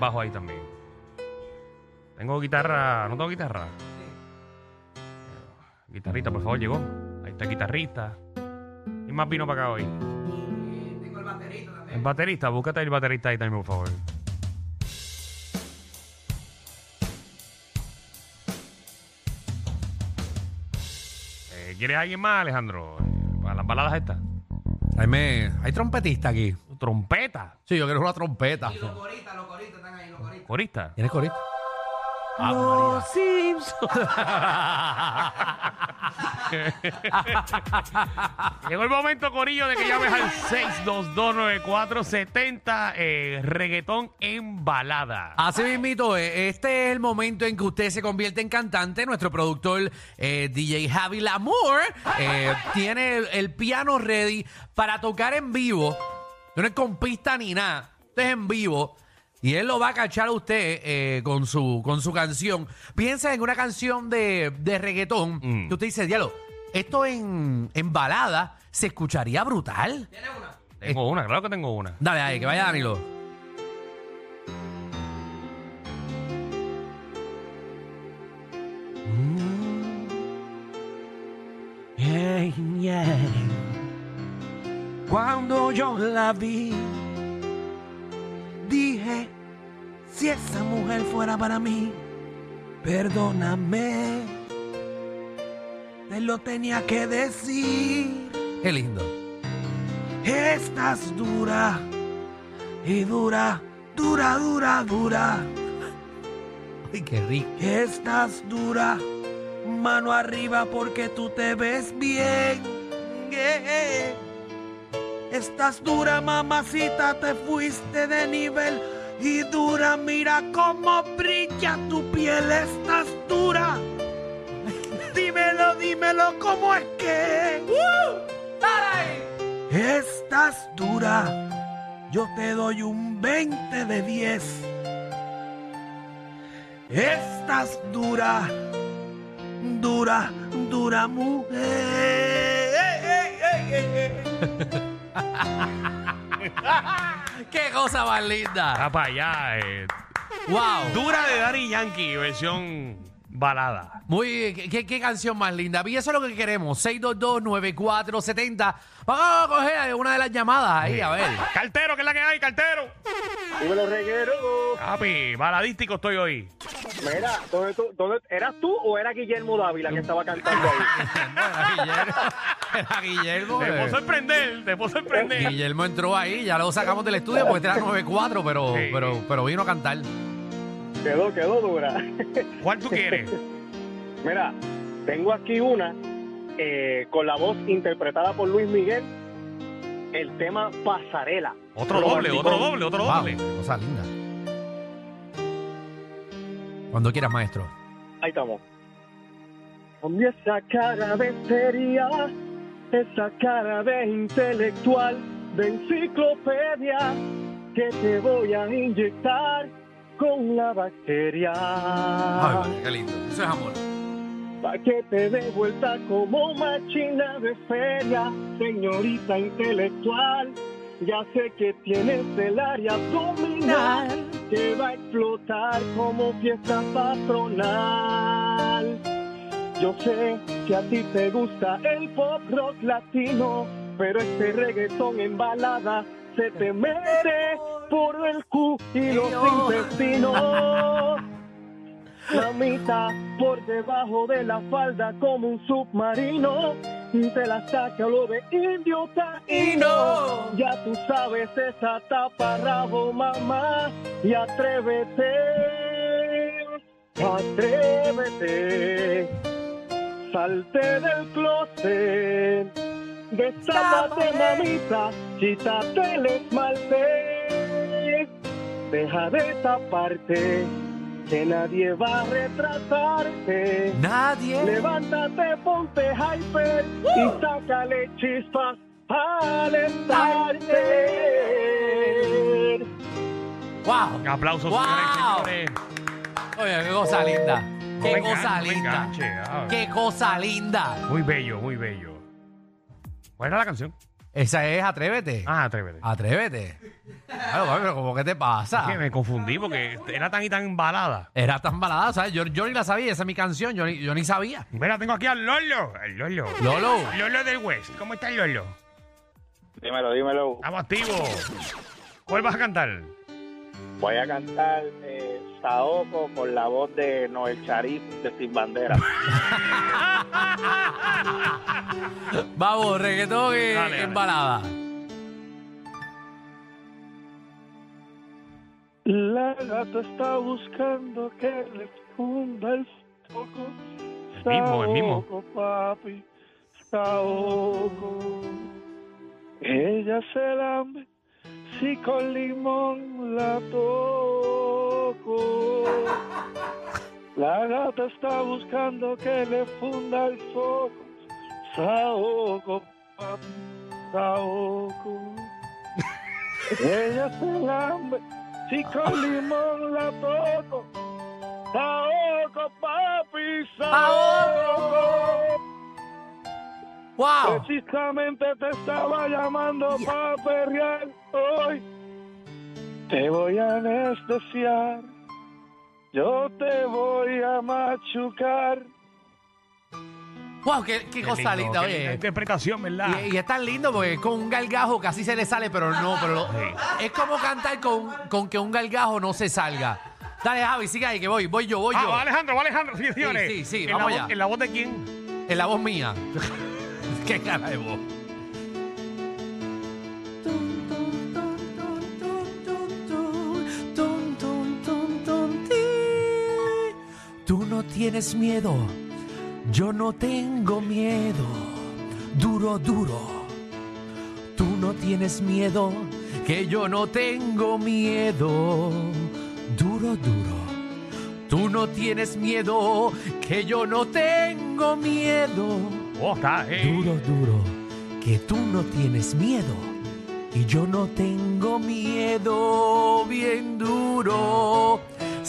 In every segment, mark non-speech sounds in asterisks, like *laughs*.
bajo ahí también. Tengo guitarra, no tengo guitarra. Eh, Guitarrista, por favor, llegó. Ahí está el guitarrista. ¿Y más vino para acá hoy? Tengo el baterista también. El baterista, búscate el baterista ahí también, por favor. Eh, ¿Quieres alguien más, Alejandro? Eh, para las baladas estas. Ahí me- hay trompetista aquí. Trompeta. Sí, yo quiero una trompeta. Y los coristas, los coristas están ahí, los coristas. Corista. ¿Tienes corista? Ah, Los Simpsons. *laughs* Llegó el momento, Corillo, de que llames al 6229470 eh, reggaetón en balada. Así mismito, eh, este es el momento en que usted se convierte en cantante. Nuestro productor eh, DJ Javi Lamour eh, tiene el, el piano ready para tocar en vivo. No es con pista ni nada. Esto es en vivo. Y él lo va a cachar a usted eh, con, su, con su canción. Piensa en una canción de, de reggaetón Mm. que usted dice, diablo, esto en, en balada se escucharía brutal. Tengo una, claro que tengo una. Dale ahí, que vaya Danilo. Yo la vi, dije, si esa mujer fuera para mí, perdóname, te lo tenía que decir. Qué lindo. Estás dura y dura, dura, dura, dura. Ay, qué rico. Estás dura, mano arriba porque tú te ves bien. Estás dura, mamacita, te fuiste de nivel. Y dura, mira cómo brilla tu piel. Estás dura. *laughs* Dímelo, dímelo, ¿cómo es que? Estás dura. Yo te doy un 20 de 10. Estás dura, dura, dura mujer. *laughs* *laughs* *laughs* Qué cosa más linda. para allá, eh. Wow. Dura de Daddy Yankee, versión balada. Muy, ¿qué, qué- qué canción más linda. Y eso es lo que queremos. 622-9470. Vamos a coger una de las llamadas ahí, a ver. Cartero, ¿qué es la que hay, cartero? Dímelo, reguero. Papi, baladístico estoy hoy. Mira, ¿dónde tú, dónde, ¿eras tú o era Guillermo Dávila que estaba cantando ahí? *laughs* Era Guillermo. Era Guillermo. Te puedo eh. sorprender, te puedo sorprender. Guillermo entró ahí, ya lo sacamos del estudio porque este era *laughs* 94, pero, Sí. pero, pero vino a cantar. Quedó, quedó dura. *laughs* ¿Cuál tú quieres? Mira, tengo aquí una eh, con la voz interpretada por Luis Miguel, el tema Pasarela. Otro doble, otro doble, otro Wow, doble. qué cosa linda. Cuando quieras, maestro. Ahí estamos. Cambia esa cara de seria, esa cara de intelectual, de enciclopedia, que te voy a inyectar con la bacteria. Ay, qué lindo. Eso es amor. Pa' que te dé vuelta como máquina de feria, señorita intelectual. Ya sé que tienes el área abdominal que va a explotar como fiesta patronal. Yo sé que a ti te gusta el pop rock latino, pero este reggaetón en balada se te mete por el cu y los intestinos. *laughs* Mamita, por debajo de la falda como un submarino. Y te la saca lo de indio taíno. Ya tú sabes esa tapa rabo, mamá. Y atrévete, atrévete. Salte del closet. Destápate, mamita. Quítate el esmalte. Deja de taparte que nadie va a retratarte. Nadie. Levántate, ponte hyper y sácale chispas al estarter. Wow. Aplausos, Wow. señores y señores. Oye, qué cosa linda. No Qué cosa enganche, linda. enganche, ah. Qué cosa linda. Muy bello, muy bello. ¿Cuál era la canción? Esa es Atrévete. Ah, atrévete. Atrévete. Claro, papi, pero ¿cómo que te pasa? Es que me confundí porque era tan y tan balada. Era tan balada, ¿sabes? Yo, yo ni la sabía, esa es mi canción, yo ni, yo ni sabía. Mira, tengo aquí al Lolo. El Lolo. Lolo. Lolo del West. ¿Cómo está el Lolo? Dímelo, dímelo. Estamos activos. ¿Cuál vas a cantar? Voy a cantar eh, Saoko con la voz de Noel Charif de Sin Bandera. *laughs* Vamos, reggaetón en, Dale, dale. en balada. La gata está buscando que le funda el foco. El mismo, el mismo. Papi. Ella se lambe si con limón la toco. La gata está buscando que le funda el foco. Saoko, papi, Saoko. Ella se lambe si con limón la toco. Saoko, papi, Saoko. ¡Wow! Precisamente te estaba llamando para perrear hoy. Te voy a anestesiar. Yo te voy a machucar. ¡Wow! ¡Qué, qué cosa Qué lindo, linda, qué linda oye! interpretación, ¿verdad? Y, y es tan lindo porque es con un gargajo casi se le sale, pero no, pero lo- es como cantar con, con que un gargajo no se salga. Dale, Javi, sigue ahí, que voy, voy yo, voy Ah, yo. va Alejandro, va Alejandro, sí, señores. sí, sí, ¿En vamos la allá. ¿En la voz de quién? En la voz mía. *laughs* qué cara de voz. Tú no tienes miedo, yo no tengo miedo. Duro, duro. Tú no tienes miedo, que yo no tengo miedo. Duro, duro. Tú no tienes miedo, que yo no tengo miedo. Duro, duro, que tú no tienes miedo. Y yo no tengo miedo, bien duro.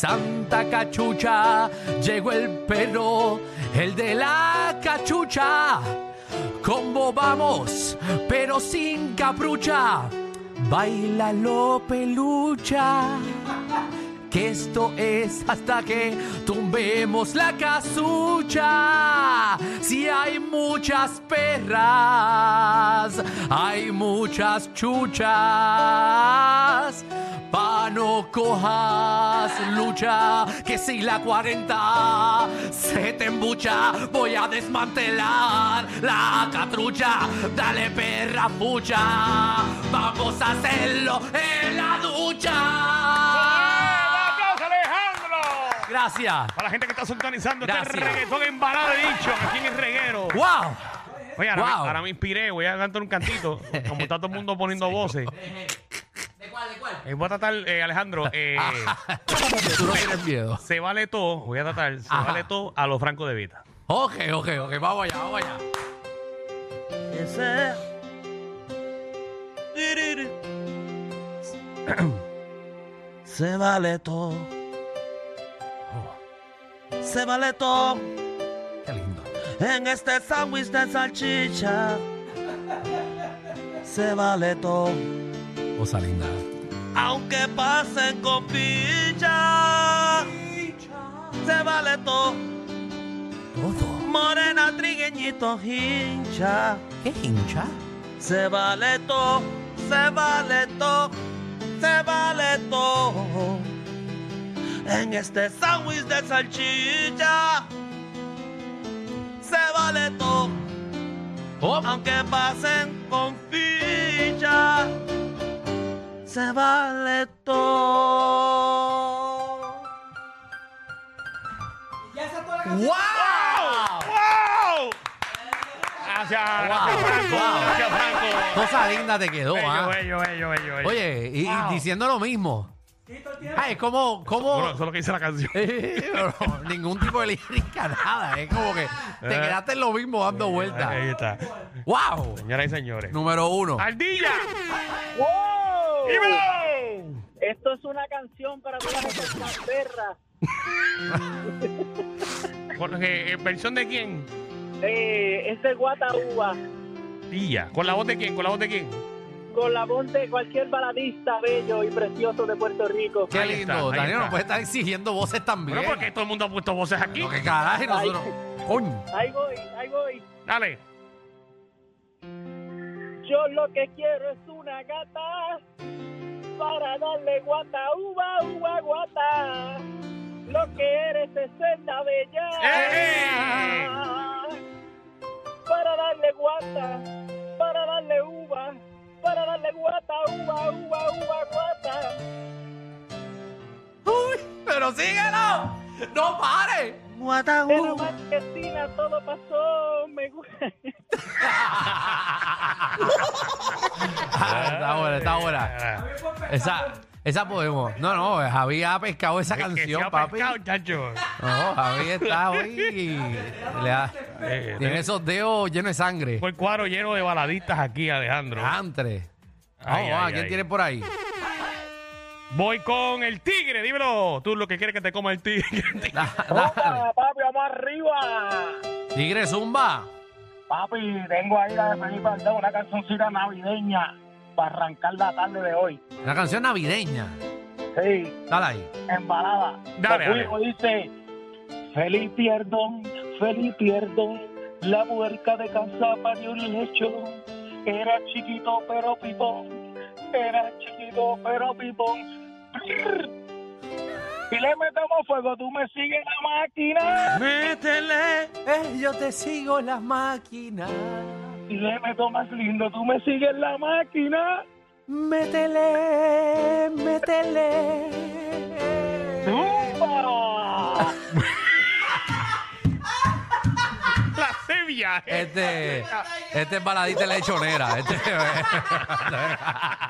Santa cachucha, llegó el perro, el de la cachucha. Combo vamos, pero sin caprucha. Bailalo pelucha que esto es hasta que tumbemos la casucha. Si hay muchas perras, hay muchas chuchas. Pa' no cojas lucha, que si la 40 se te embucha, voy a desmantelar la catrucha. Dale perra pucha, vamos a hacerlo en la ducha. ¡Aplausos, Alejandro! Gracias. Para la gente que está sintonizando este reggaetón embalado, he dicho, aquí en el reguero. ¡Wow! Oye, ahora, me- ahora me inspiré, voy a cantar un cantito, como está todo el mundo poniendo voces. *laughs* ¿De cuál, de cuál? Eh, voy a tratar, eh, Alejandro, eh, *laughs* Tú no tienes miedo. se vale todo, voy a tratar, se Ajá. vale todo a los Franco de Vita. Ok, ok, ok. Vamos allá, vamos allá. Ese. Se vale todo. Se vale todo. En este sándwich de salchicha. Se vale todo, Cosa linda. aunque pasen con picha. Se vale todo, Todo. morena, trigueñito, hincha. ¿Qué hincha? Se vale todo, se vale todo, se vale todo. En este sándwich de salchicha, se vale todo, Oh, aunque pasen con ficha. Se vale todo. Ya esa es toda la ¡Wow! ¡Wow! Gracias, Franco. wow. Gracias, Franco. Cosa linda te quedó, Bello, ¿ah? bello, bello, bello, bello. Oye, y, diciendo lo mismo. Quito el tiempo. Ay, como, como. Bueno, eso es lo que dice la canción. Pero ningún tipo de lírica, nada. Es como que te Eh. quedaste en lo mismo dando Ahí vueltas. está. ¡Wow! Señoras y señores. Número uno. ¡Ardilla! ¡Wow! ¡Dímelo! Esto es una canción para todas esas perras. *laughs* Jorge, ¿eh, ¿versión de quién? Eh, es de Guataúba. ¿Con la voz de quién? ¿Con la voz de quién? Con la voz de cualquier baladista bello y precioso de Puerto Rico. Qué Ahí lindo. ahí Daniel no está. puede estar exigiendo voces también. Bueno, porque todo el mundo ha puesto voces aquí. Lo que carajo, nosotros. Coño. Ahí voy, ahí voy. Dale. Yo lo que quiero es una gata para darle guata, uva, uva, guata. Lo que eres es senda bella ¡Eh! No pare. Uh. marquesina todo pasó, me gusta. Ah, está buena, está buena. Esa, esa podemos. No, no, Javi ha pescado esa es que se canción, ha papi. pescado, chacho. No, Javi está hoy. le da- Eh, tiene esos dedos llenos de sangre. Fue el cuadro lleno de baladistas aquí, Alejandro. Antre. Ay, Vamos, va, ay, ¿quién ay. tiene por ahí? Voy con el tigre, dímelo. Tú lo que quieres que te coma el tigre. *laughs* *laughs* Dale. papi, vamos arriba. Tigre Zumba. Papi, tengo ahí la de Felipe una cancioncita navideña para arrancar la tarde de hoy. Una canción navideña. Sí, Dale ahí. embalada. Dale, dale. dice, feliz pierdón, feliz pierdón, la puerca de casa parió un lecho. Era chiquito pero pipón, era chiquito pero pipón. Y le metemos fuego, tú me sigues la máquina. Métele. Eh, yo te sigo las máquinas. Y le meto más lindo, tú me sigues la máquina. Métele, métele. ¡Zumba! La sevilla. Este, este es baladita lechonera. Este, *laughs*